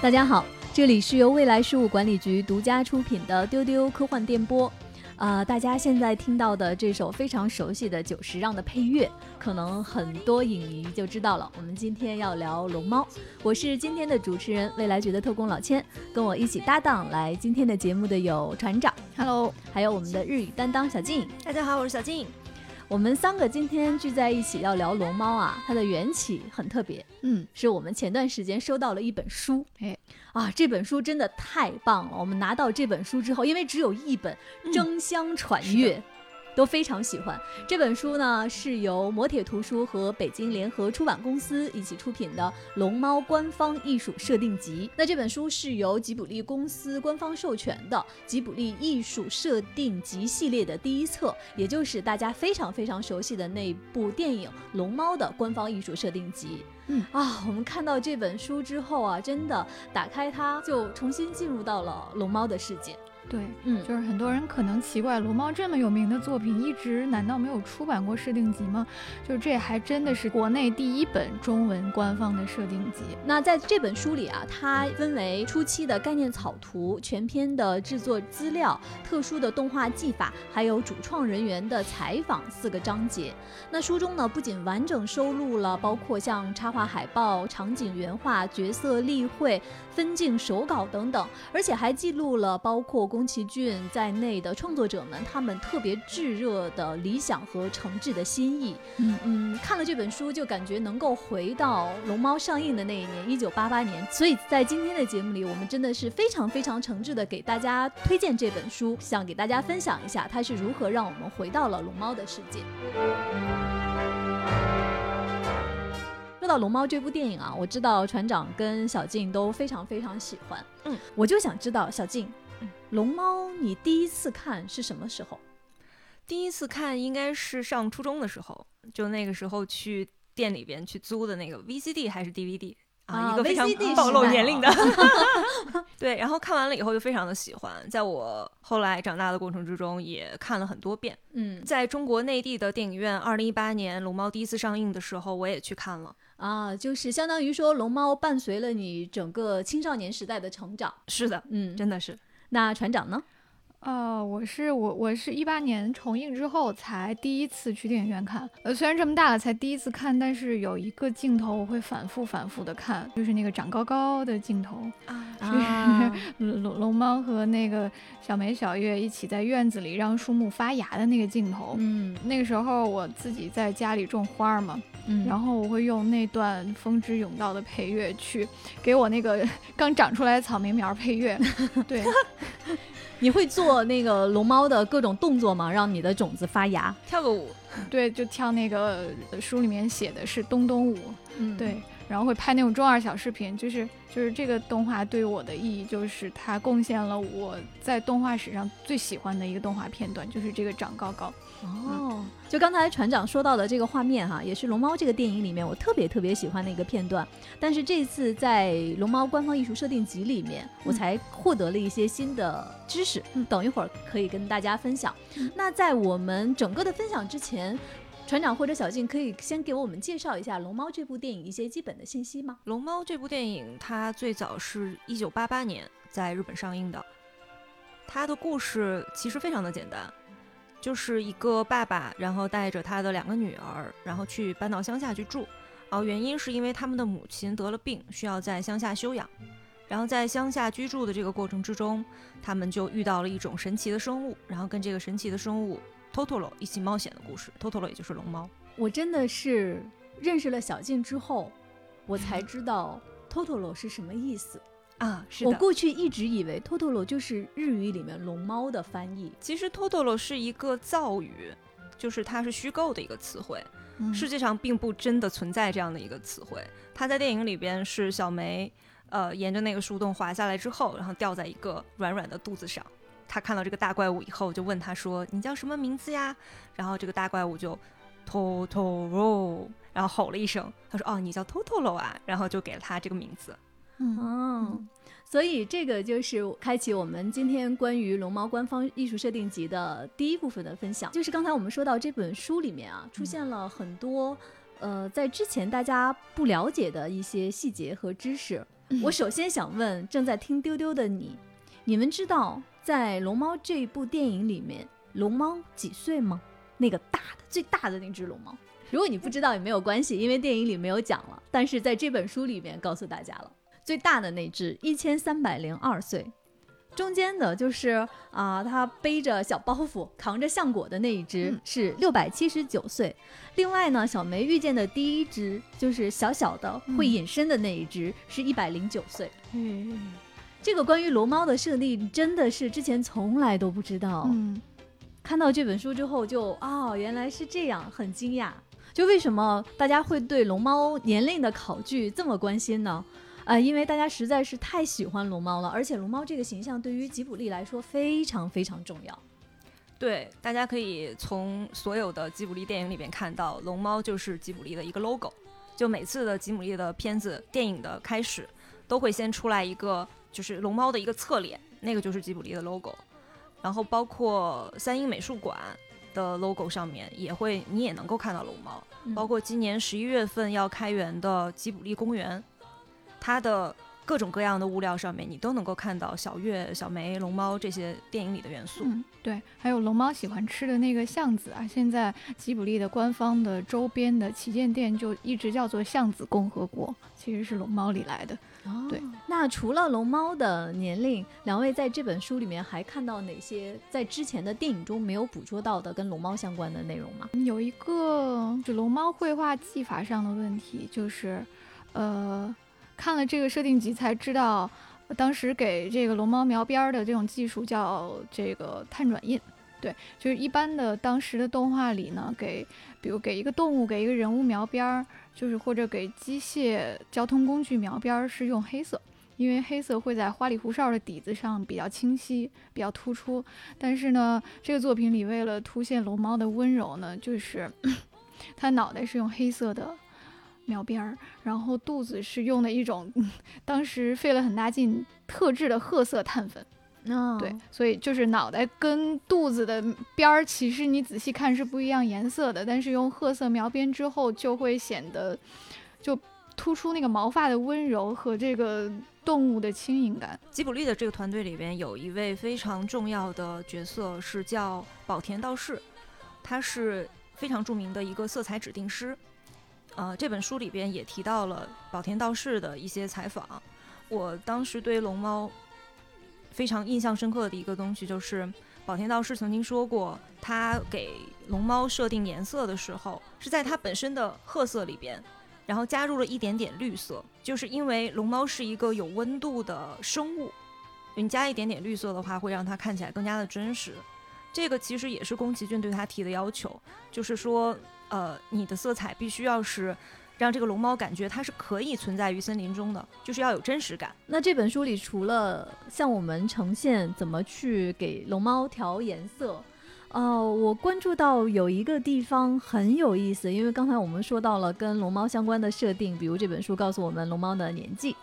大家好，这里是由未来事务管理局独家出品的丢丢科幻电波。呃，大家现在听到的这首非常熟悉的久石让的配乐，可能很多影迷就知道了。我们今天要聊龙猫，我是今天的主持人，未来局的特工老千，跟我一起搭档来今天的节目的有船长，Hello，还有我们的日语担当小静，大家好，我是小静。我们三个今天聚在一起要聊龙猫啊，它的缘起很特别，嗯，是我们前段时间收到了一本书，哎，啊，这本书真的太棒了！我们拿到这本书之后，因为只有一本，争相传阅。都非常喜欢这本书呢，是由磨铁图书和北京联合出版公司一起出品的《龙猫官方艺术设定集》。那这本书是由吉卜力公司官方授权的《吉卜力艺术设定集》系列的第一册，也就是大家非常非常熟悉的那部电影《龙猫》的官方艺术设定集。嗯啊，我们看到这本书之后啊，真的打开它，就重新进入到了龙猫的世界。对，嗯，就是很多人可能奇怪，龙猫这么有名的作品，一直难道没有出版过设定集吗？就这还真的是国内第一本中文官方的设定集。那在这本书里啊，它分为初期的概念草图、全篇的制作资料、特殊的动画技法，还有主创人员的采访四个章节。那书中呢，不仅完整收录了包括像插画、海报、场景原画、角色例会、分镜手稿等等，而且还记录了包括。宫崎骏在内的创作者们，他们特别炙热的理想和诚挚的心意。嗯嗯，看了这本书就感觉能够回到龙猫上映的那一年，一九八八年。所以在今天的节目里，我们真的是非常非常诚挚的给大家推荐这本书，想给大家分享一下它是如何让我们回到了龙猫的世界。说到龙猫这部电影啊，我知道船长跟小静都非常非常喜欢。嗯，我就想知道小静。龙猫，你第一次看是什么时候？第一次看应该是上初中的时候，就那个时候去店里边去租的那个 VCD 还是 DVD 啊，一个非常暴露年龄的。对，然后看完了以后就非常的喜欢，在我后来长大的过程之中也看了很多遍。嗯，在中国内地的电影院，二零一八年龙猫第一次上映的时候，我也去看了啊，就是相当于说龙猫伴随了你整个青少年时代的成长。是的，嗯，真的是。那船长呢？呃，我是我我是一八年重映之后才第一次去电影院看。呃，虽然这么大了才第一次看，但是有一个镜头我会反复反复的看，就是那个长高高的镜头啊，龙龙猫和那个小梅小月一起在院子里让树木发芽的那个镜头。嗯，那个时候我自己在家里种花嘛，嗯，然后我会用那段《风之甬道》的配乐去给我那个 刚长出来的草莓苗配乐。对。你会做那个龙猫的各种动作吗？让你的种子发芽，跳个舞，对，就跳那个书里面写的是东东舞，嗯，对，然后会拍那种中二小视频，就是就是这个动画对我的意义，就是它贡献了我在动画史上最喜欢的一个动画片段，就是这个长高高。哦，就刚才船长说到的这个画面哈，也是龙猫这个电影里面我特别特别喜欢的一个片段。但是这次在龙猫官方艺术设定集里面，我才获得了一些新的知识，嗯等一会儿可以跟大家分享。那在我们整个的分享之前，船长或者小静可以先给我们介绍一下龙猫这部电影一些基本的信息吗？龙猫这部电影它最早是一九八八年在日本上映的，它的故事其实非常的简单。就是一个爸爸，然后带着他的两个女儿，然后去搬到乡下去住。然后原因是因为他们的母亲得了病，需要在乡下休养。然后在乡下居住的这个过程之中，他们就遇到了一种神奇的生物，然后跟这个神奇的生物 Totoro 一起冒险的故事。Totoro 也就是龙猫。我真的是认识了小静之后，我才知道 Totoro 是什么意思。啊，是我过去一直以为 Totoro 就是日语里面龙猫的翻译。其实 Totoro 是一个造语，就是它是虚构的一个词汇，世界上并不真的存在这样的一个词汇。它在电影里边是小梅，呃，沿着那个树洞滑下来之后，然后掉在一个软软的肚子上。他看到这个大怪物以后，就问他说：“你叫什么名字呀？”然后这个大怪物就 Totoro，然后吼了一声，他说：“哦，你叫 Totoro 啊。”然后就给了他这个名字。嗯。所以这个就是开启我们今天关于龙猫官方艺术设定集的第一部分的分享。就是刚才我们说到这本书里面啊，出现了很多呃在之前大家不了解的一些细节和知识。我首先想问正在听丢丢的你，你们知道在龙猫这部电影里面，龙猫几岁吗？那个大的最大的那只龙猫。如果你不知道也没有关系，因为电影里没有讲了。但是在这本书里面告诉大家了，最大的那只一千三百零二岁，中间的就是啊，他背着小包袱扛着橡果的那一只是六百七十九岁。另外呢，小梅遇见的第一只就是小小的会隐身的那一只，是一百零九岁。嗯，这个关于龙猫的设定真的是之前从来都不知道。嗯，看到这本书之后就哦，原来是这样，很惊讶。就为什么大家会对龙猫年龄的考据这么关心呢？呃，因为大家实在是太喜欢龙猫了，而且龙猫这个形象对于吉卜力来说非常非常重要。对，大家可以从所有的吉卜力电影里边看到，龙猫就是吉卜力的一个 logo。就每次的吉卜力的片子、电影的开始，都会先出来一个就是龙猫的一个侧脸，那个就是吉卜力的 logo。然后包括三鹰美术馆。的 logo 上面也会，你也能够看到龙猫，包括今年十一月份要开园的吉卜力公园，它的各种各样的物料上面，你都能够看到小月、小梅、龙猫这些电影里的元素。嗯，对，还有龙猫喜欢吃的那个巷子啊，现在吉卜力的官方的周边的旗舰店就一直叫做巷子共和国，其实是龙猫里来的。对，那除了龙猫的年龄，两位在这本书里面还看到哪些在之前的电影中没有捕捉到的跟龙猫相关的内容吗？有一个就龙猫绘画技法上的问题，就是，呃，看了这个设定集才知道，当时给这个龙猫描边的这种技术叫这个碳转印。对，就是一般的当时的动画里呢，给比如给一个动物、给一个人物描边儿，就是或者给机械交通工具描边儿是用黑色，因为黑色会在花里胡哨的底子上比较清晰、比较突出。但是呢，这个作品里为了凸显龙猫的温柔呢，就是 它脑袋是用黑色的描边儿，然后肚子是用的一种 当时费了很大劲特制的褐色碳粉。对，所以就是脑袋跟肚子的边儿，其实你仔细看是不一样颜色的，但是用褐色描边之后，就会显得就突出那个毛发的温柔和这个动物的轻盈感。吉卜力的这个团队里边有一位非常重要的角色，是叫宝田道士，他是非常著名的一个色彩指定师。呃，这本书里边也提到了宝田道士的一些采访。我当时对龙猫。非常印象深刻的一个东西就是，宝田道士曾经说过，他给龙猫设定颜色的时候，是在它本身的褐色里边，然后加入了一点点绿色，就是因为龙猫是一个有温度的生物，你加一点点绿色的话，会让它看起来更加的真实。这个其实也是宫崎骏对他提的要求，就是说，呃，你的色彩必须要是。让这个龙猫感觉它是可以存在于森林中的，就是要有真实感。那这本书里除了向我们呈现怎么去给龙猫调颜色，哦，我关注到有一个地方很有意思，因为刚才我们说到了跟龙猫相关的设定，比如这本书告诉我们龙猫的年纪。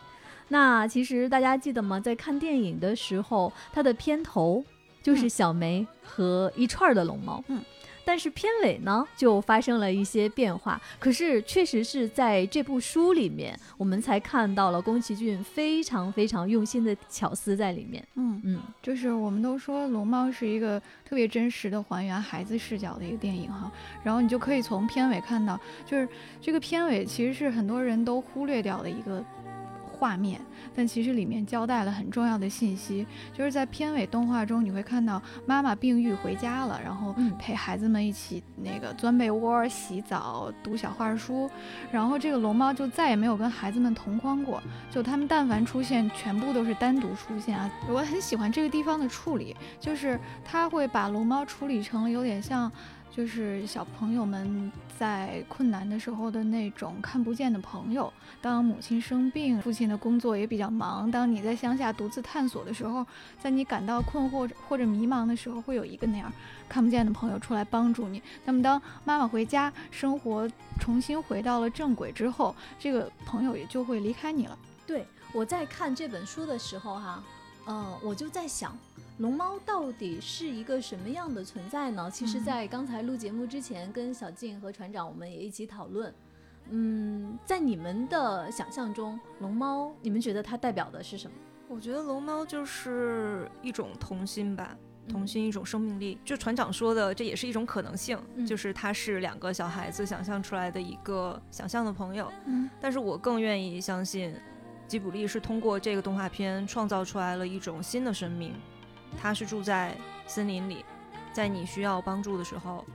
那其实大家记得吗？在看电影的时候，它的片头就是小梅和一串的龙猫。嗯。但是片尾呢，就发生了一些变化。可是，确实是在这部书里面，我们才看到了宫崎骏非常非常用心的巧思在里面。嗯嗯，就是我们都说《龙猫》是一个特别真实的还原孩子视角的一个电影哈。然后你就可以从片尾看到，就是这个片尾其实是很多人都忽略掉的一个。画面，但其实里面交代了很重要的信息，就是在片尾动画中，你会看到妈妈病愈回家了，然后陪孩子们一起那个钻被窝、洗澡、读小画书，然后这个龙猫就再也没有跟孩子们同框过，就他们但凡出现，全部都是单独出现啊。我很喜欢这个地方的处理，就是他会把龙猫处理成有点像。就是小朋友们在困难的时候的那种看不见的朋友。当母亲生病，父亲的工作也比较忙。当你在乡下独自探索的时候，在你感到困惑或者迷茫的时候，会有一个那样看不见的朋友出来帮助你。那么，当妈妈回家，生活重新回到了正轨之后，这个朋友也就会离开你了。对。我在看这本书的时候哈，呃，我就在想，龙猫到底是一个什么样的存在呢？其实，嗯在刚才录节目之前，跟小静和船长我们也一起讨论。嗯，在你们的想象中，龙猫，你们觉得它代表的是什么？我觉得龙猫就是一种童心吧，嗯童心一种生命力。就船长说的，这也是一种可能性，嗯就是它是两个小孩子想象出来的一个想象的朋友。嗯但是我更愿意相信，吉卜力是通过这个动画片创造出来了一种新的生命，它是住在森林里，在你需要帮助的时候，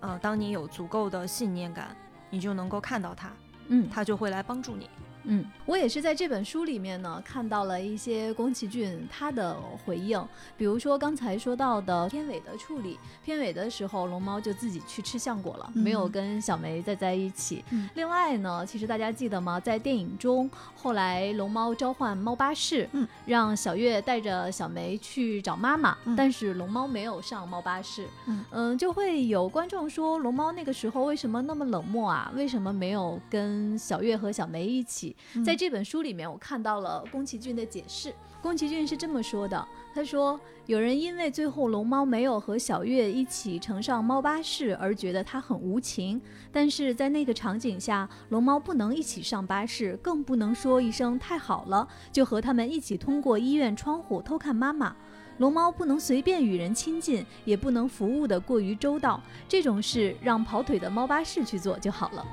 呃，当你有足够的信念感，你就能够看到他，嗯他就会来帮助你。嗯，我也是在这本书里面呢看到了一些宫崎骏他的回应，比如说刚才说到的片尾的处理，片尾的时候龙猫就自己去吃橡果了，嗯没有跟小梅再在一起。嗯另外呢，其实大家记得吗？在电影中，后来龙猫召唤猫巴士，嗯，让小月带着小梅去找妈妈，嗯但是龙猫没有上猫巴士，嗯就会有观众说龙猫那个时候为什么那么冷漠啊？为什么没有跟小月和小梅一起？嗯在这本书里面，我看到了宫崎骏的解释。宫崎骏是这么说的：“他说，有人因为最后龙猫没有和小月一起乘上猫巴士而觉得他很无情，但是在那个场景下，龙猫不能一起上巴士，更不能说一声太好了，就和他们一起通过医院窗户偷看妈妈。龙猫不能随便与人亲近，也不能服务的过于周到，这种事让跑腿的猫巴士去做就好了。”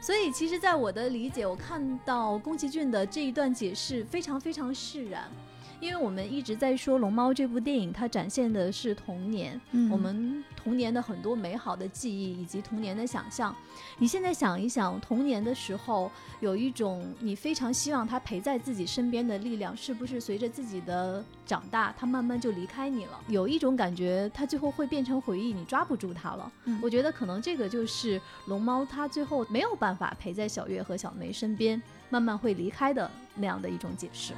所以，其实，在我的理解，我看到宫崎骏的这一段解释非常非常释然，因为我们一直在说《龙猫》这部电影，它展现的是童年，嗯我们童年的很多美好的记忆以及童年的想象。你现在想一想，童年的时候有一种你非常希望它陪在自己身边的力量，是不是随着自己的长大，它慢慢就离开你了？有一种感觉，它最后会变成回忆，你抓不住它了。嗯我觉得可能这个就是龙猫，它最后没有办法陪在小月和小梅身边，慢慢会离开的那样的一种解释。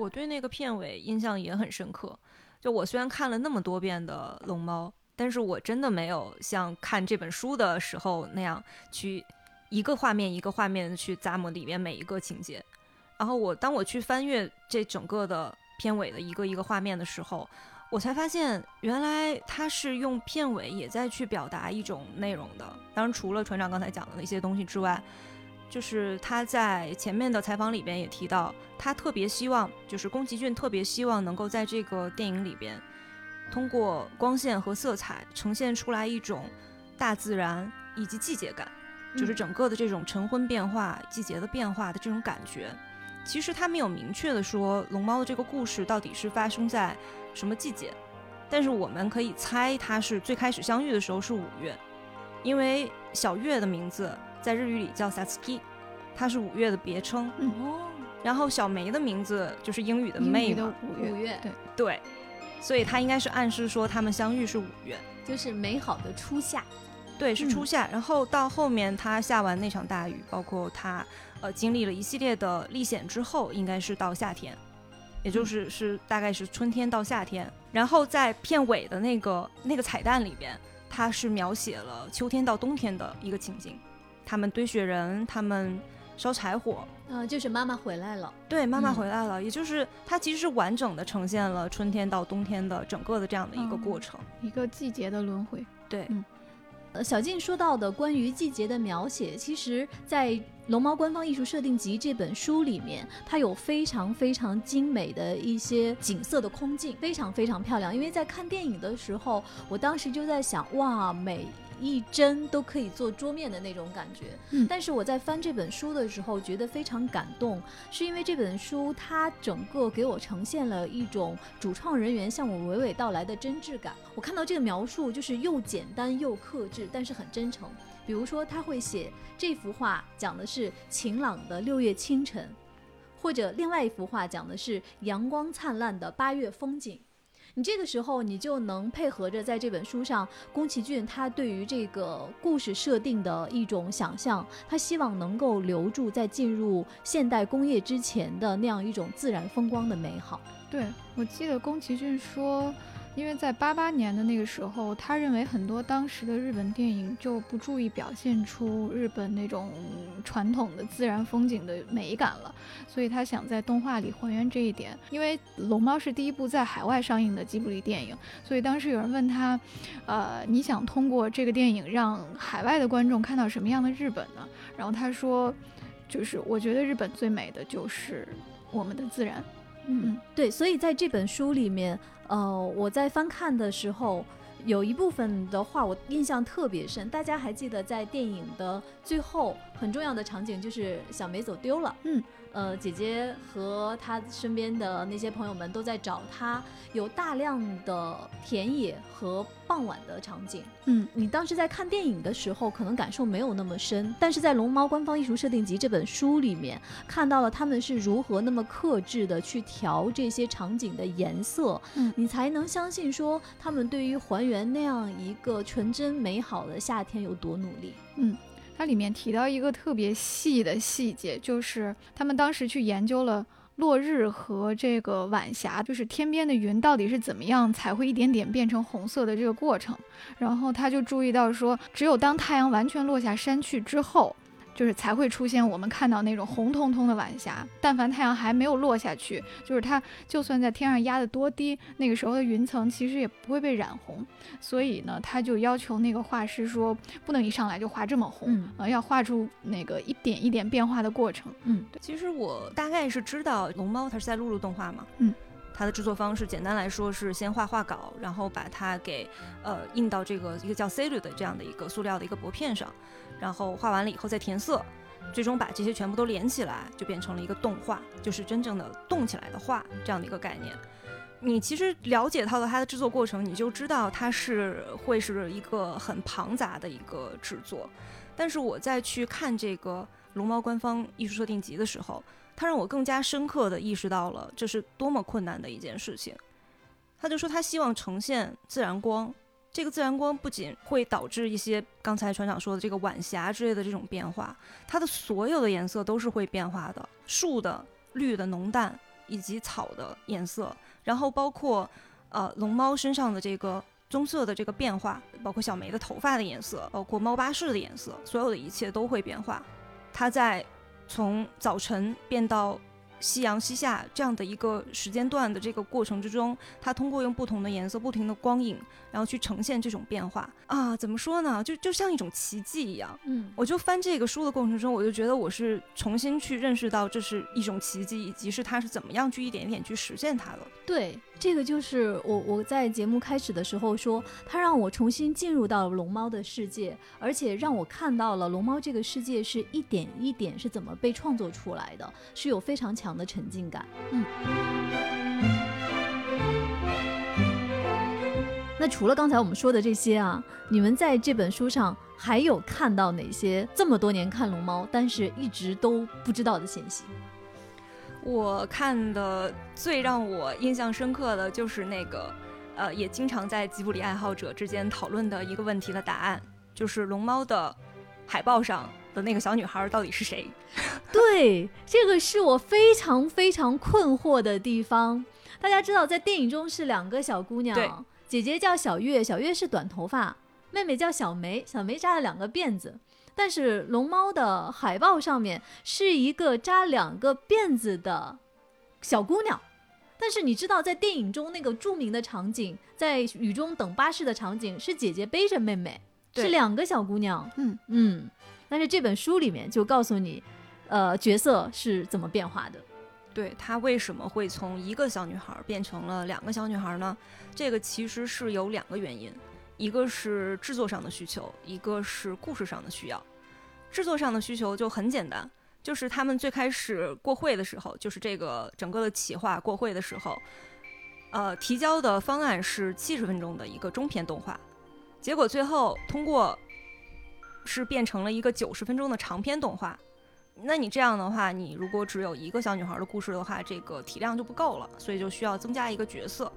我对那个片尾印象也很深刻。就我虽然看了那么多遍的《龙猫》，但是我真的没有像看这本书的时候那样去一个画面一个画面的去咂摸里面每一个情节。然后我当我去翻阅这整个的片尾的一个一个画面的时候，我才发现原来他是用片尾也在去表达一种内容的。当然，除了船长刚才讲的那些东西之外，就是他在前面的采访里边也提到，他特别希望，就是宫崎骏特别希望能够在这个电影里边，通过光线和色彩呈现出来一种大自然以及季节感，就是嗯整个的这种晨昏变化、季节的变化的这种感觉。其实他没有明确的说龙猫的这个故事到底是发生在什么季节，但是我们可以猜它是最开始相遇的时候是五月，因为小月的名字在日语里叫 Satsuki，它是五月的别称。哦，然后小梅的名字就是英语的英 May 语的嘛，五月，对，对，所以它应该是暗示说他们相遇是五月，就是美好的初夏。对，是初嗯夏。然后到后面他下完那场大雨，包括他呃经历了一系列的历险之后，应该是到夏天，也就是是大概是春天到夏天。然后在片尾的那个那个彩蛋里边，它是描写了秋天到冬天的一个情景，他们堆雪人，他们烧柴火，嗯、就是妈妈回来了。对，妈妈嗯回来了，也就是它其实是完整的呈现了春天到冬天的整个的这样的一个过嗯程。一个季节的轮回。对，呃，小静说到的关于季节的描写，其实，在《龙猫官方艺术设定集》这本书里面，它有非常非常精美的一些景色的空镜，非常非常漂亮。因为在看电影的时候，我当时就在想，哇，每一帧都可以做桌面的那种感觉。嗯但是我在翻这本书的时候，觉得非常感动，是因为这本书它整个给我呈现了一种主创人员向我娓娓道来的真挚感。我看到这个描述就是又简单又克制，但是很真诚。比如说，他会写这幅画讲的是晴朗的六月清晨，或者另外一幅画讲的是阳光灿烂的八月风景。你这个时候，你就能配合着在这本书上，宫崎骏他对于这个故事设定的一种想象，他希望能够留住在进入现代工业之前的那样一种自然风光的美好。对我记得宫崎骏说，因为在八八年的那个时候，他认为很多当时的日本电影就不注意表现出日本那种传统的自然风景的美感了，所以他想在动画里还原这一点。因为《龙猫》是第一部在海外上映的吉卜力电影，所以当时有人问他，呃，你想通过这个电影让海外的观众看到什么样的日本呢？然后他说，就是我觉得日本最美的就是我们的自然。嗯，对，所以在这本书里面。呃，我在翻看的时候，有一部分的话我印象特别深。大家还记得在电影的最后很重要的场景，就是小梅走丢了。嗯。呃，姐姐和她身边的那些朋友们都在找她，有大量的田野和傍晚的场景。嗯，你当时在看电影的时候，可能感受没有那么深，但是在《龙猫官方艺术设定集》这本书里面，看到了他们是如何那么克制的去调这些场景的颜色。嗯，你才能相信说他们对于还原那样一个纯真美好的夏天有多努力。嗯。它里面提到一个特别细的细节，就是他们当时去研究了落日和这个晚霞，就是天边的云到底是怎么样才会一点点变成红色的这个过程。然后他就注意到说，只有当太阳完全落下山去之后。就是才会出现我们看到那种红彤彤的晚霞。但凡太阳还没有落下去，就是它就算在天上压得多低，那个时候的云层其实也不会被染红。所以呢，他就要求那个画师说，不能一上来就画这么红，呃，要画出那个一点一点变化的过程。嗯，其实我大概是知道龙猫它是在录入动画嘛。嗯，它的制作方式简单来说是先画画稿，然后把它给呃印到这个一个叫 c e l u 的这样的一个塑料的一个薄片上。然后画完了以后再填色，最终把这些全部都连起来，就变成了一个动画，就是真正的动起来的画这样的一个概念。你其实了解到了它的制作过程，你就知道它是会是一个很庞杂的一个制作。但是我在去看这个龙猫官方艺术设定集的时候，它让我更加深刻的意识到了这是多么困难的一件事情。他就说他希望呈现自然光。这个自然光不仅会导致一些刚才船长说的这个晚霞之类的这种变化，它的所有的颜色都是会变化的，树的绿的浓淡，以及草的颜色，然后包括呃龙猫身上的这个棕色的这个变化，包括小梅的头发的颜色，包括猫巴士的颜色，所有的一切都会变化。它在从早晨变到。夕阳西下这样的一个时间段的这个过程之中，它通过用不同的颜色、不停的光影，然后去呈现这种变化啊，怎么说呢？就就像一种奇迹一样。嗯，我就翻这个书的过程中，我就觉得我是重新去认识到这是一种奇迹，以及是它是怎么样去一点一点去实现它的。对，这个就是我我在节目开始的时候说，它让我重新进入到龙猫的世界，而且让我看到了龙猫这个世界是一点一点是怎么被创作出来的，是有非常强的沉浸感。嗯。那除了刚才我们说的这些啊，你们在这本书上还有看到哪些这么多年看龙猫，但是一直都不知道的信息？我看的最让我印象深刻的就是那个，呃，也经常在吉卜力爱好者之间讨论的一个问题的答案，就是龙猫的海报上的那个小女孩到底是谁？对，这个是我非常非常困惑的地方。大家知道，在电影中是两个小姑娘，姐姐叫小月，小月是短头发，妹妹叫小梅，小梅扎了两个辫子。但是龙猫的海报上面是一个扎两个辫子的小姑娘，但是你知道，在电影中那个著名的场景，在雨中等巴士的场景，是姐姐背着妹妹，是两个小姑娘。嗯嗯，但是这本书里面就告诉你，呃，角色是怎么变化的。对她为什么会从一个小女孩变成了两个小女孩呢？这个其实是有两个原因。一个是制作上的需求，一个是故事上的需要。制作上的需求就很简单，就是他们最开始过会的时候，就是这个整个的企划过会的时候，呃，提交的方案是七十分钟的一个中篇动画，结果最后通过是变成了一个九十分钟的长篇动画。那你这样的话，你如果只有一个小女孩的故事的话，这个体量就不够了，所以就需要增加一个角色。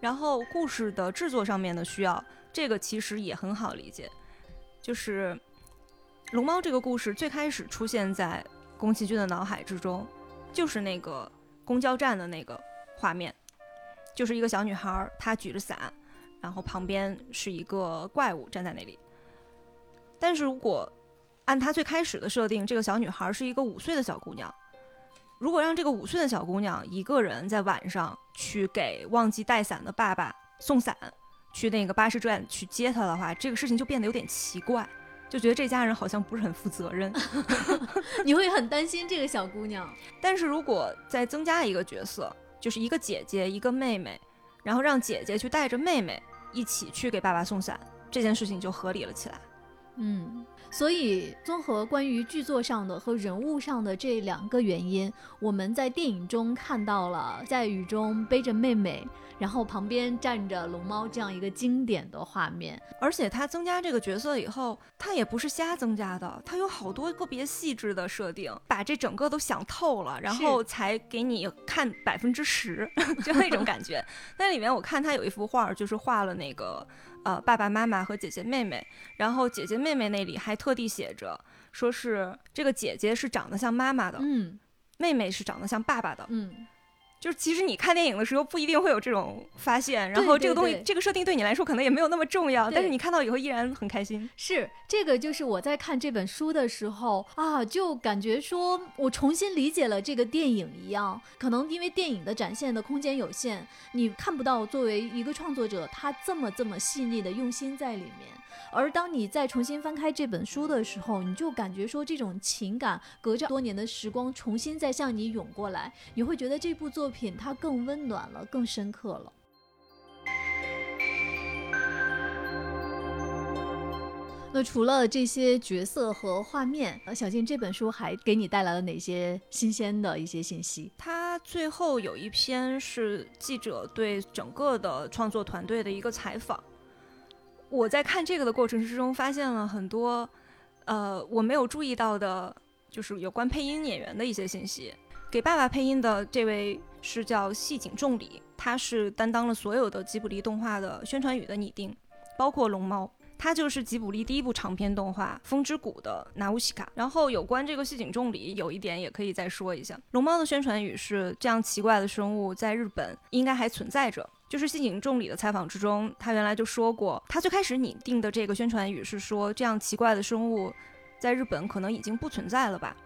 然后故事的制作上面的需要。这个其实也很好理解，就是龙猫这个故事最开始出现在宫崎骏的脑海之中，就是那个公交站的那个画面。就是一个小女孩，她举着伞，然后旁边是一个怪物站在那里。但是如果按她最开始的设定，这个小女孩是一个五岁的小姑娘，如果让这个五岁的小姑娘一个人在晚上去给忘记带伞的爸爸送伞，去那个巴士站去接她的话，这个事情就变得有点奇怪，就觉得这家人好像不是很负责任。你会很担心这个小姑娘。但是如果再增加一个角色，就是一个姐姐，一个妹妹，然后让姐姐去带着妹妹一起去给爸爸送伞，这件事情就合理了起来。嗯，所以综合关于剧作上的和人物上的这两个原因，我们在电影中看到了在雨中背着妹妹，然后旁边站着龙猫这样一个经典的画面。而且他增加这个角色以后，他也不是瞎增加的，他有好多个别细致的设定，把这整个都想透了，然后才给你看百分之十，就那种感觉。那里面我看他有一幅画，就是画了那个。呃，爸爸妈妈和姐姐妹妹，然后姐姐妹妹那里还特地写着，说是这个姐姐是长得像妈妈的，嗯，妹妹是长得像爸爸的，嗯。就是其实你看电影的时候不一定会有这种发现，然后这个东西这个设定对你来说可能也没有那么重要，但是你看到以后依然很开心。是这个就是我在看这本书的时候啊，就感觉说我重新理解了这个电影一样。可能因为电影的展现的空间有限，你看不到作为一个创作者他这么这么细腻的用心在里面。而当你再重新翻开这本书的时候，你就感觉说这种情感隔着多年的时光重新再向你涌过来，你会觉得这部作品它更温暖了，更深刻了。那除了这些角色和画面，呃，小静这本书还给你带来了哪些新鲜的一些信息？它最后有一篇是记者对整个的创作团队的一个采访。我在看这个的过程之中，发现了很多，呃，我没有注意到的，就是有关配音演员的一些信息。给爸爸配音的这位是叫细井重里，他是担当了所有的吉卜力动画的宣传语的拟定，包括龙猫。他就是吉卜力第一部长篇动画《风之谷》的纳乌西卡。然后有关这个细井重里，有一点也可以再说一下，龙猫的宣传语是这样奇怪的生物在日本应该还存在着。就是细井重里的采访之中，他原来就说过，他最开始拟定的这个宣传语是说，这样奇怪的生物在日本可能已经不存在了吧。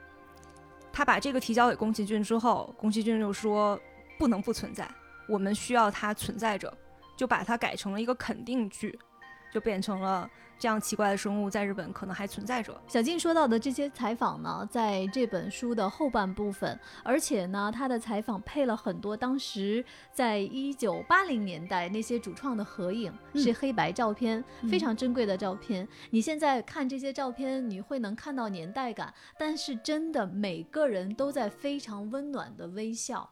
他把这个提交给宫崎骏之后，宫崎骏就说不能不存在，我们需要它存在着，就把它改成了一个肯定句，就变成了。这样奇怪的生物在日本可能还存在着。小静说到的这些采访呢，在这本书的后半部分，而且呢，他的采访配了很多当时在一九八零年代那些主创的合影，是黑白照片，非常珍贵的照片。你现在看这些照片，你会能看到年代感，但是真的每个人都在非常温暖的微笑。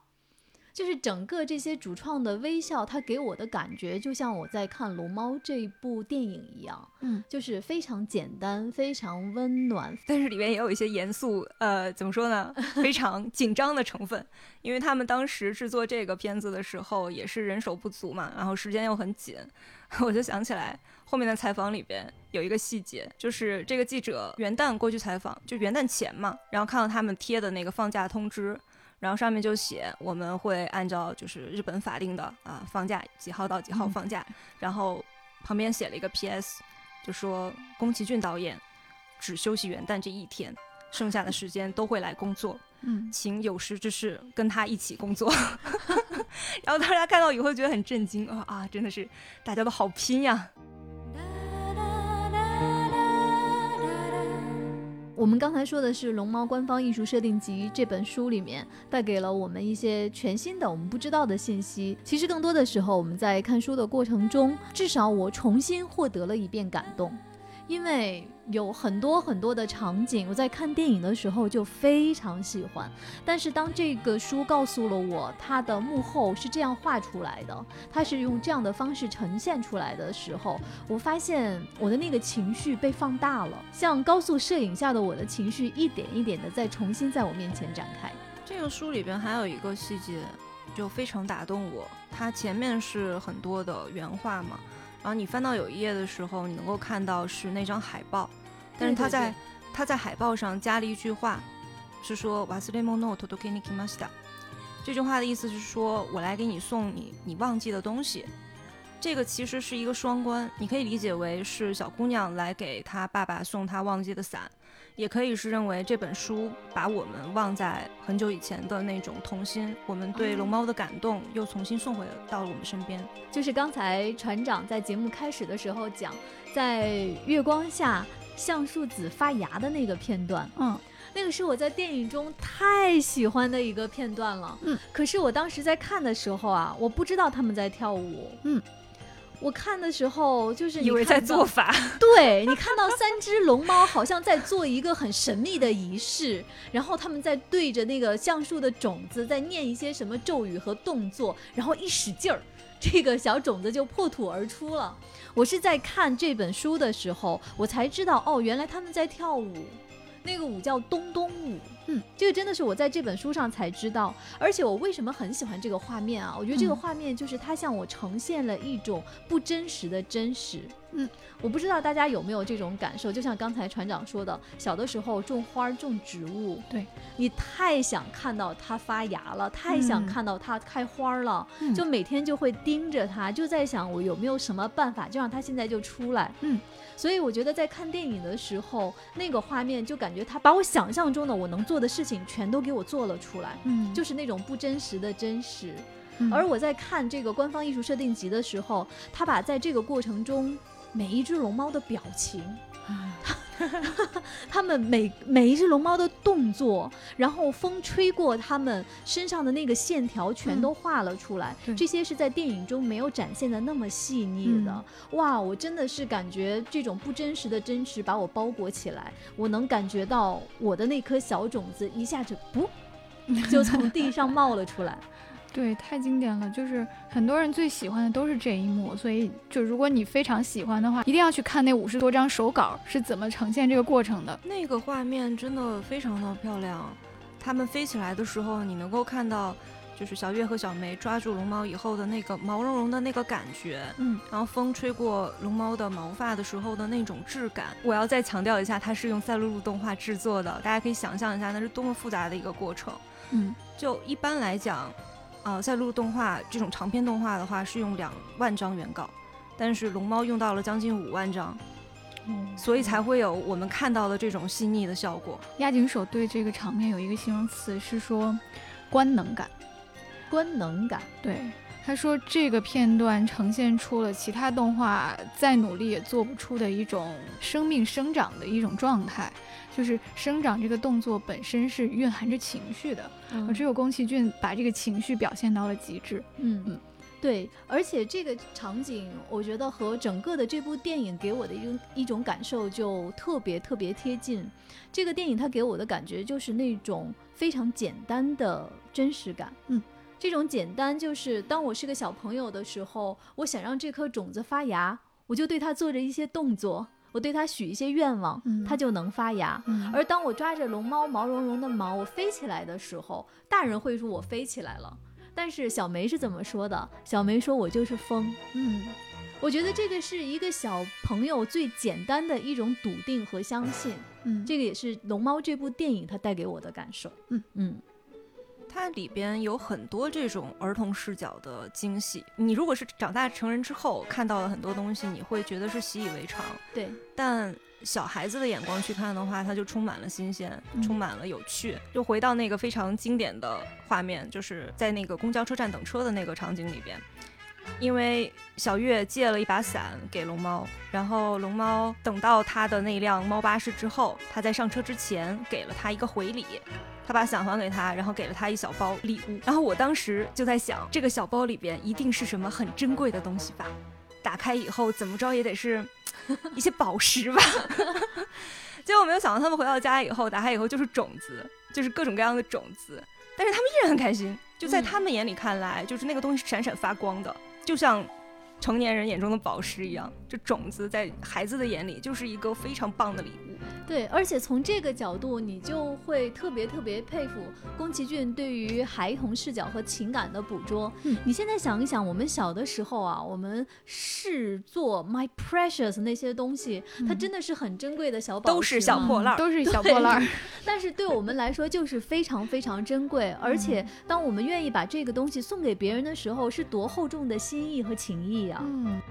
就是整个这些主创的微笑，他给我的感觉就像我在看《龙猫》这一部电影一样，嗯，就是非常简单、非常温暖，但是里面也有一些严肃，呃，怎么说呢？非常紧张的成分，因为他们当时制作这个片子的时候也是人手不足嘛，然后时间又很紧，我就想起来后面的采访里边有一个细节，就是这个记者元旦过去采访，就元旦前嘛，然后看到他们贴的那个放假通知。然后上面就写我们会按照就是日本法定的啊放假几号到几号放假，然后旁边写了一个 P.S，就说宫崎骏导演只休息元旦这一天，剩下的时间都会来工作，嗯，请有识之士跟他一起工作。然后大家看到以后觉得很震惊啊啊，真的是大家都好拼呀。我们刚才说的是《龙猫官方艺术设定集》这本书里面带给了我们一些全新的、我们不知道的信息。其实更多的时候，我们在看书的过程中，至少我重新获得了一遍感动。因为有很多很多的场景，我在看电影的时候就非常喜欢。但是当这个书告诉了我它的幕后是这样画出来的，它是用这样的方式呈现出来的时候，我发现我的那个情绪被放大了，像高速摄影下的我的情绪一点一点的在重新在我面前展开。这个书里边还有一个细节，就非常打动我。它前面是很多的原画嘛。然后你翻到有一页的时候，你能够看到是那张海报，但是他在他在海报上加了一句话，是说瓦斯雷莫诺托托给你基马西达，这句话的意思是说我来给你送你你忘记的东西。这个其实是一个双关，你可以理解为是小姑娘来给她爸爸送她忘记的伞，也可以是认为这本书把我们忘在很久以前的那种童心，我们对龙猫的感动又重新送回到了我们身边。就是刚才船长在节目开始的时候讲，在月光下橡树籽发芽的那个片段，嗯，那个是我在电影中太喜欢的一个片段了。嗯，可是我当时在看的时候啊，我不知道他们在跳舞。嗯。我看的时候就是以为在做法，对你看到三只龙猫好像在做一个很神秘的仪式，然后他们在对着那个橡树的种子在念一些什么咒语和动作，然后一使劲儿，这个小种子就破土而出了。我是在看这本书的时候，我才知道哦，原来他们在跳舞，那个舞叫东东舞。嗯，这个真的是我在这本书上才知道，而且我为什么很喜欢这个画面啊？我觉得这个画面就是它向我呈现了一种不真实的真实。嗯，我不知道大家有没有这种感受，就像刚才船长说的，小的时候种花种植物，对你太想看到它发芽了，太想看到它开花了，嗯就每天就会盯着它，就在想我有没有什么办法就让它现在就出来。嗯，所以我觉得在看电影的时候，那个画面就感觉他把我想象中的我能做的事情全都给我做了出来，嗯，就是那种不真实的真实。嗯而我在看这个官方艺术设定集的时候，他把在这个过程中每一只龙猫的表情，它们每每一只龙猫的动作，然后风吹过它们身上的那个线条，全都画了出来。对这些是在电影中没有展现的那么细腻的。嗯哇，我真的是感觉这种不真实的真实把我包裹起来，我能感觉到我的那颗小种子一下子不就从地上冒了出来。对，太经典了，就是很多人最喜欢的都是这一幕，所以就如果你非常喜欢的话，一定要去看那五十多张手稿是怎么呈现这个过程的。那个画面真的非常的漂亮，它们飞起来的时候，你能够看到，就是小月和小梅抓住龙猫以后的那个毛茸茸的那个感觉，嗯，然后风吹过龙猫的毛发的时候的那种质感。我要再强调一下，它是用赛璐璐动画制作的，大家可以想象一下，那是多么复杂的一个过程。嗯，就一般来讲，呃，赛璐璐动画这种长篇动画的话是用两万张原稿，但是龙猫用到了将近五万张，所以才会有我们看到的这种细腻的效果。押井守对这个场面有一个形容词是说官能感。官能感，对，他说这个片段呈现出了其他动画再努力也做不出的一种生命生长的一种状态，就是生长这个动作本身是蕴含着情绪的，而只有宫崎骏把这个情绪表现到了极致。嗯嗯对，而且这个场景，我觉得和整个的这部电影给我的一种一种感受就特别特别贴近。这个电影它给我的感觉就是那种非常简单的真实感。嗯，这种简单就是当我是个小朋友的时候，我想让这颗种子发芽，我就对它做着一些动作，我对它许一些愿望，嗯它就能发芽。嗯而当我抓着龙猫毛茸茸的毛，我飞起来的时候，大人会说我飞起来了，但是小梅是怎么说的？小梅说我就是风。嗯我觉得这个是一个小朋友最简单的一种笃定和相信，嗯，这个也是《龙猫》这部电影它带给我的感受。嗯嗯，它里边有很多这种儿童视角的惊喜。你如果是长大成人之后看到了很多东西，你会觉得是习以为常。对，但小孩子的眼光去看的话，它就充满了新鲜，嗯充满了有趣。就回到那个非常经典的画面，就是在那个公交车站等车的那个场景里边。因为小月借了一把伞给龙猫，然后龙猫等到他的那辆猫巴士之后，他在上车之前给了他一个回礼，他把伞还给他，然后给了他一小包礼物。然后我当时就在想，这个小包里边一定是什么很珍贵的东西吧？打开以后怎么着也得是 一些宝石吧？结果没有想到，他们回到家以后，打开以后就是种子，就是各种各样的种子。但是他们依然很开心，就在嗯他们眼里看来，就是那个东西是闪闪发光的，就像成年人眼中的宝石一样。这种子在孩子的眼里就是一个非常棒的礼物。对，而且从这个角度，你就会特别特别佩服宫崎骏对于孩童视角和情感的捕捉。嗯你现在想一想，我们小的时候啊，我们视作 my precious 那些东西，它嗯真的是很珍贵的小宝石都是小破烂儿都是小破烂儿。但是对我们来说就是非常非常珍贵，而且嗯当我们愿意把这个东西送给别人的时候，是多厚重的心意和情谊啊！嗯，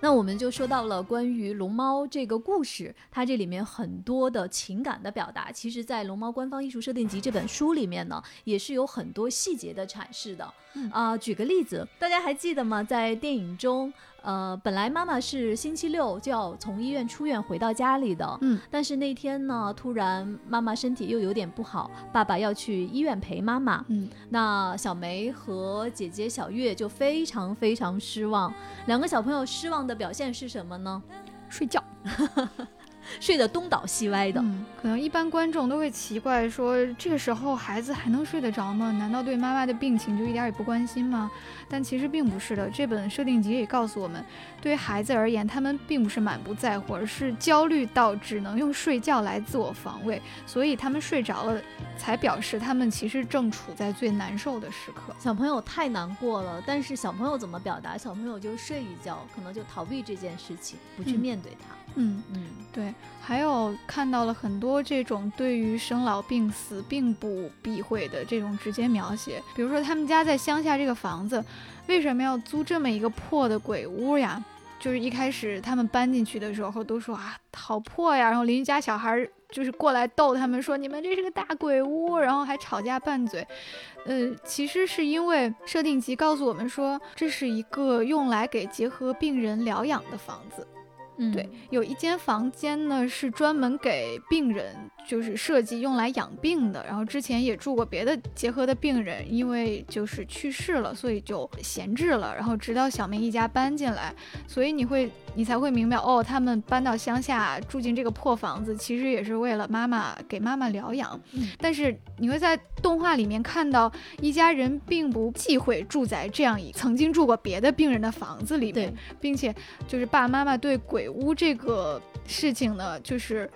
那我们就说到了关于龙猫这个故事，它这里面很多的情感的表达，其实在《龙猫官方艺术设定集》这本书里面呢，也是有很多细节的阐释的。嗯啊、举个例子，大家还记得吗？在电影中，呃，本来妈妈是星期六就要从医院出院回到家里的，嗯，但是那天呢，突然妈妈身体又有点不好，爸爸要去医院陪妈妈。嗯，那小梅和姐姐小月就非常非常失望。两个小朋友失望的表现是什么呢？睡觉。睡得东倒西歪的。嗯，可能一般观众都会奇怪说，这个时候孩子还能睡得着吗？难道对妈妈的病情就一点也不关心吗？但其实并不是的。这本设定集也告诉我们，对于孩子而言，他们并不是满不在乎，而是焦虑到只能用睡觉来自我防卫，所以他们睡着了，才表示他们其实正处在最难受的时刻。小朋友太难过了，但是小朋友怎么表达？小朋友就睡一觉，可能就逃避这件事情，不去嗯面对它。嗯。嗯，对，还有看到了很多这种对于生老病死并不避讳的这种直接描写，比如说他们家在乡下这个房子，为什么要租这么一个破的鬼屋呀？就是一开始他们搬进去的时候都说啊好破呀，然后邻居家小孩就是过来逗他们说你们这是个大鬼屋，然后还吵架拌嘴。呃，其实是因为设定集告诉我们说这是一个用来给结核病人疗养的房子。嗯对，有一间房间呢是专门给病人，就是设计用来养病的。然后之前也住过别的结核的病人，因为就是去世了，所以就闲置了。然后直到小梅一家搬进来，所以你会你才会明白哦，他们搬到乡下住进这个破房子，其实也是为了妈妈给妈妈疗养。嗯但是你会在动画里面看到一家人并不忌讳住在这样一曾经住过别的病人的房子里面，并且就是爸爸妈妈对鬼屋这个事情呢，就是。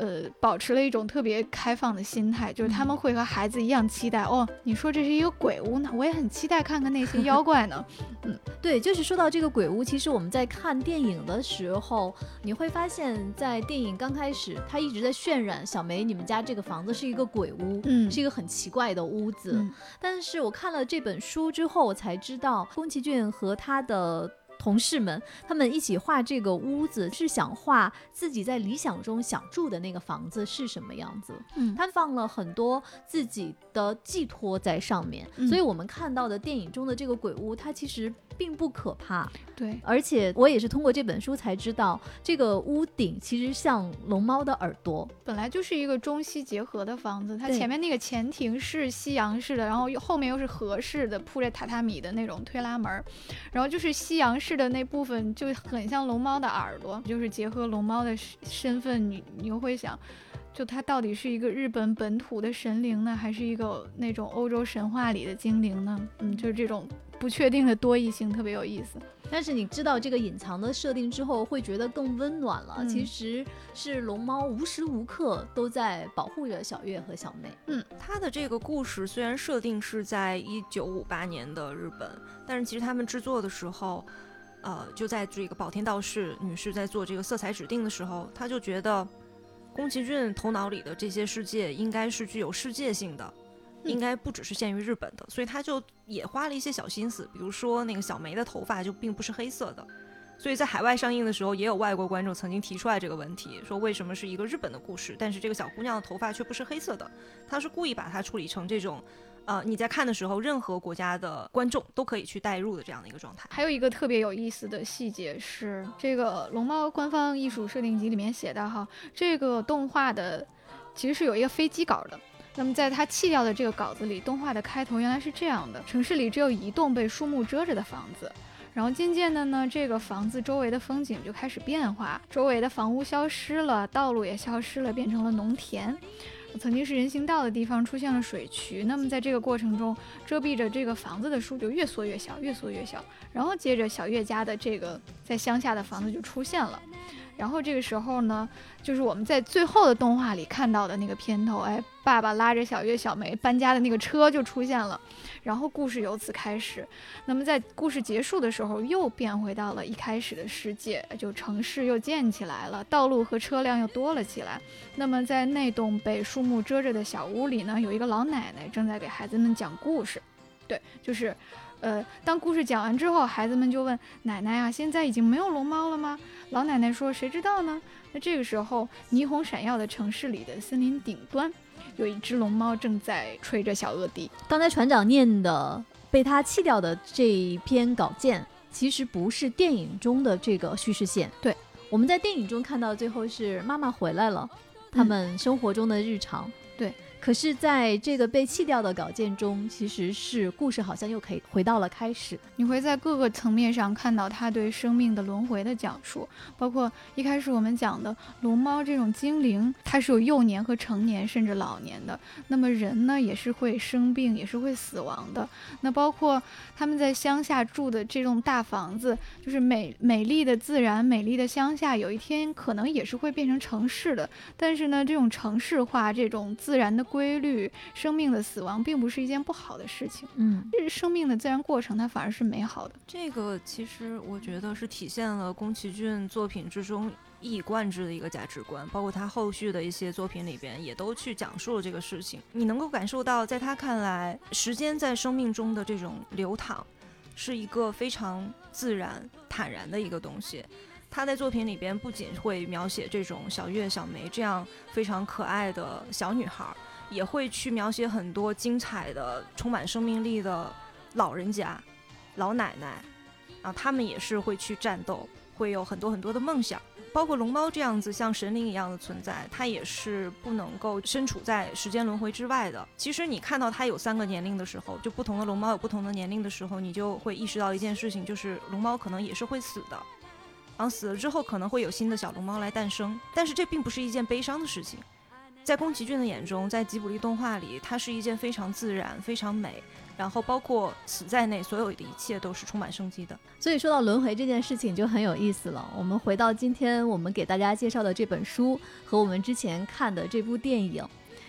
呃，保持了一种特别开放的心态，就是他们会和孩子一样期待。哦，你说这是一个鬼屋呢，我也很期待看看那些妖怪呢。嗯对，就是说到这个鬼屋，其实我们在看电影的时候，你会发现在电影刚开始，他一直在渲染小梅你们家这个房子是一个鬼屋，嗯是一个很奇怪的屋子。嗯但是我看了这本书之后，我才知道宫崎骏和他的。同事们，他们一起画这个屋子，是想画自己在理想中想住的那个房子是什么样子。嗯，他放了很多自己的寄托在上面，嗯所以我们看到的电影中的这个鬼屋，它其实并不可怕。对，而且我也是通过这本书才知道，这个屋顶其实像龙猫的耳朵。本来就是一个中西结合的房子，它前面那个前庭是西洋式的，然后又后面又是和式的铺着榻榻米的那种推拉门，然后就是西洋式的那部分就很像龙猫的耳朵，就是结合龙猫的身身份，你你又会想。就它到底是一个日本本土的神灵呢，还是一个那种欧洲神话里的精灵呢？嗯，就是这种不确定的多异性特别有意思。但是你知道这个隐藏的设定之后，会觉得更温暖了。嗯其实是龙猫无时无刻都在保护着小月和小妹。嗯他的这个故事虽然设定是在一九五八年的日本，但是其实他们制作的时候，呃，就在这个宝田道士女士在做这个色彩指定的时候，她就觉得宫崎骏头脑里的这些世界应该是具有世界性的。嗯应该不只是限于日本的，所以她就也花了一些小心思，比如说那个小梅的头发就并不是黑色的，所以在海外上映的时候，也有外国观众曾经提出来这个问题，说为什么是一个日本的故事，但是这个小姑娘的头发却不是黑色的？她是故意把它处理成这种，呃，你在看的时候，任何国家的观众都可以去代入的这样的一个状态。还有一个特别有意思的细节是，这个龙猫官方艺术设定集里面写的哈，这个动画的其实是有一个飞机稿的。那么在它弃掉的这个稿子里，动画的开头原来是这样的：城市里只有一栋被树木遮着的房子。然后渐渐的呢，这个房子周围的风景就开始变化，周围的房屋消失了，道路也消失了，变成了农田。曾经是人行道的地方出现了水渠，那么在这个过程中，遮蔽着这个房子的树就越缩越小，越缩越小，然后接着小月家的这个在乡下的房子就出现了。然后这个时候呢，就是我们在最后的动画里看到的那个片头，哎，爸爸拉着小月、小梅搬家的那个车就出现了，然后故事由此开始。那么在故事结束的时候，又变回到了一开始的世界，就城市又建起来了，道路和车辆又多了起来。那么在那栋被树木遮着的小屋里呢，有一个老奶奶正在给孩子们讲故事。对，就是。呃，当故事讲完之后，孩子们就问奶奶啊：“现在已经没有龙猫了吗？”老奶奶说：“谁知道呢？”那这个时候，霓虹闪耀的城市里的森林顶端，有一只龙猫正在吹着小恶笛。刚才船长念的被他弃掉的这一篇稿件，其实不是电影中的这个叙事线。对，我们在电影中看到最后是妈妈回来了，他们生活中的日常。对。可是，在这个被弃掉的稿件中，其实是故事好像又可以回到了开始。你会在各个层面上看到他对生命的轮回的讲述，包括一开始我们讲的龙猫这种精灵，它是有幼年和成年甚至老年的。那么人呢，也是会生病，也是会死亡的。那包括他们在乡下住的这栋大房子，就是美美丽的自然、美丽的乡下，有一天可能也是会变成城市的。但是呢，这种城市化、这种自然的。规律，生命的死亡并不是一件不好的事情。嗯，这是生命的自然过程，它反而是美好的。这个其实我觉得是体现了宫崎骏作品之中一以贯之的一个价值观，包括他后续的一些作品里边也都去讲述了这个事情。你能够感受到，在他看来，时间在生命中的这种流淌，是一个非常自然、坦然的一个东西。他在作品里边不仅会描写这种小月、小梅这样非常可爱的小女孩。也会去描写很多精彩的、充满生命力的老人家、老奶奶，啊，他们也是会去战斗，会有很多很多的梦想。包括龙猫这样子像神灵一样的存在，它也是不能够身处在时间轮回之外的。其实你看到它有三个年龄的时候，就不同的龙猫有不同的年龄的时候，你就会意识到一件事情，就是龙猫可能也是会死的，然后死了之后可能会有新的小龙猫来诞生，但是这并不是一件悲伤的事情。在宫崎骏的眼中，在吉卜力动画里，它是一件非常自然、非常美，然后包括死在内，所有的一切都是充满生机的。所以说到轮回这件事情就很有意思了。我们回到今天我们给大家介绍的这本书和我们之前看的这部电影，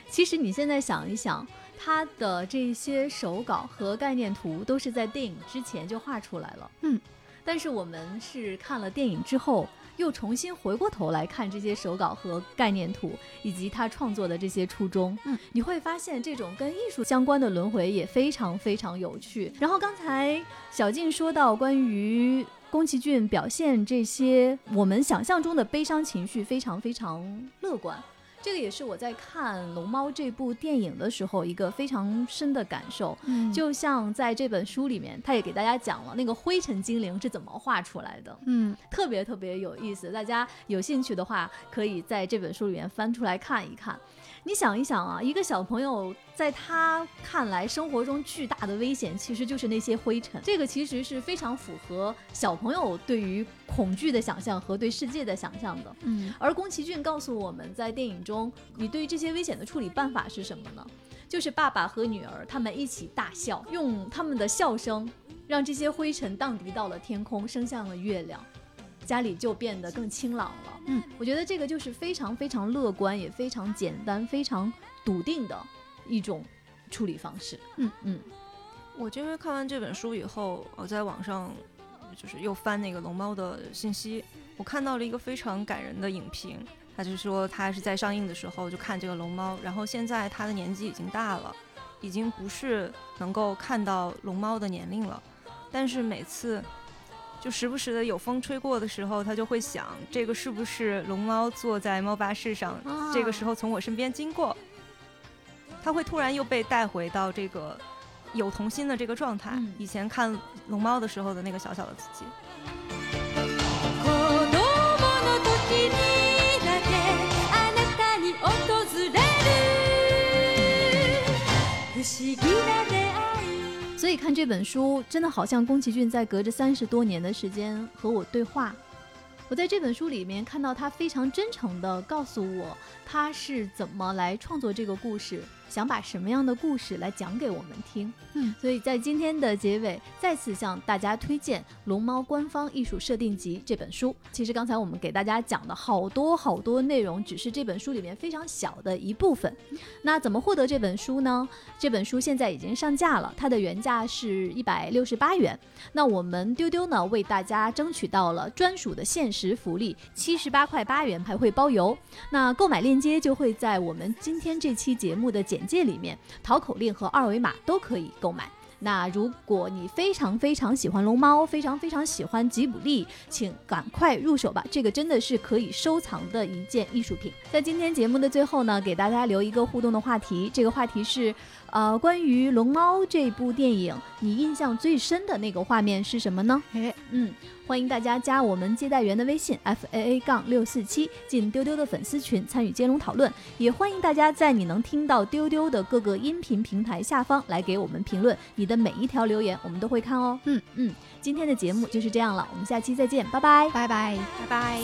其实你现在想一想，它的这些手稿和概念图都是在电影之前就画出来了。嗯，但是我们是看了电影之后。又重新回过头来看这些手稿和概念图，以及他创作的这些初衷，嗯，你会发现这种跟艺术相关的轮回也非常非常有趣。然后刚才小静说到关于宫崎骏表现这些我们想象中的悲伤情绪非常非常乐观。这个也是我在看《龙猫》这部电影的时候一个非常深的感受。嗯，就像在这本书里面，他也给大家讲了那个灰尘精灵是怎么画出来的。嗯，特别特别有意思，大家有兴趣的话，可以在这本书里面翻出来看一看。你想一想啊，一个小朋友在他看来，生活中巨大的危险其实就是那些灰尘。这个其实是非常符合小朋友对于恐惧的想象和对世界的想象的。嗯，而宫崎骏告诉我们在电影中，你对于这些危险的处理办法是什么呢？就是爸爸和女儿他们一起大笑，用他们的笑声让这些灰尘荡涤到了天空，升向了月亮。家里就变得更清朗了。嗯，我觉得这个就是非常非常乐观，也非常简单、非常笃定的一种处理方式。嗯嗯，我因为看完这本书以后，我在网上就是又翻那个龙猫的信息，我看到了一个非常感人的影评。他就说他是在上映的时候就看这个龙猫，然后现在他的年纪已经大了，已经不是能够看到龙猫的年龄了，但是每次。就时不时的有风吹过的时候，他就会想，这个是不是龙猫坐在猫巴士上？这个时候从我身边经过，他会突然又被带回到这个有童心的这个状态。以前看龙猫的时候的那个小小的自己。所以看这本书，真的好像宫崎骏在隔着三十多年的时间和我对话，我在这本书里面看到他非常真诚地告诉我，他是怎么来创作这个故事。想把什么样的故事来讲给我们听？嗯，所以在今天的结尾，再次向大家推荐《龙猫官方艺术设定集》这本书。其实刚才我们给大家讲的好多好多内容，只是这本书里面非常小的一部分。那怎么获得这本书呢？这本书现在已经上架了，它的原价是一百六十八元。那我们丢丢呢，为大家争取到了专属的限时福利，七十八块八元还会包邮。那购买链接就会在我们今天这期节目的简。简介里面，淘口令和二维码都可以购买。那如果你非常非常喜欢龙猫，非常非常喜欢吉卜力，请赶快入手吧！这个真的是可以收藏的一件艺术品。在今天节目的最后呢，给大家留一个互动的话题，这个话题是。呃，关于《龙猫》这部电影，你印象最深的那个画面是什么呢？哎，嗯，欢迎大家加我们接待员的微信 f a a 杠六四七，进丢丢的粉丝群参与接龙讨论。也欢迎大家在你能听到丢丢的各个音频平台下方来给我们评论，你的每一条留言我们都会看哦。嗯嗯，今天的节目就是这样了，我们下期再见，拜拜，拜拜，拜拜。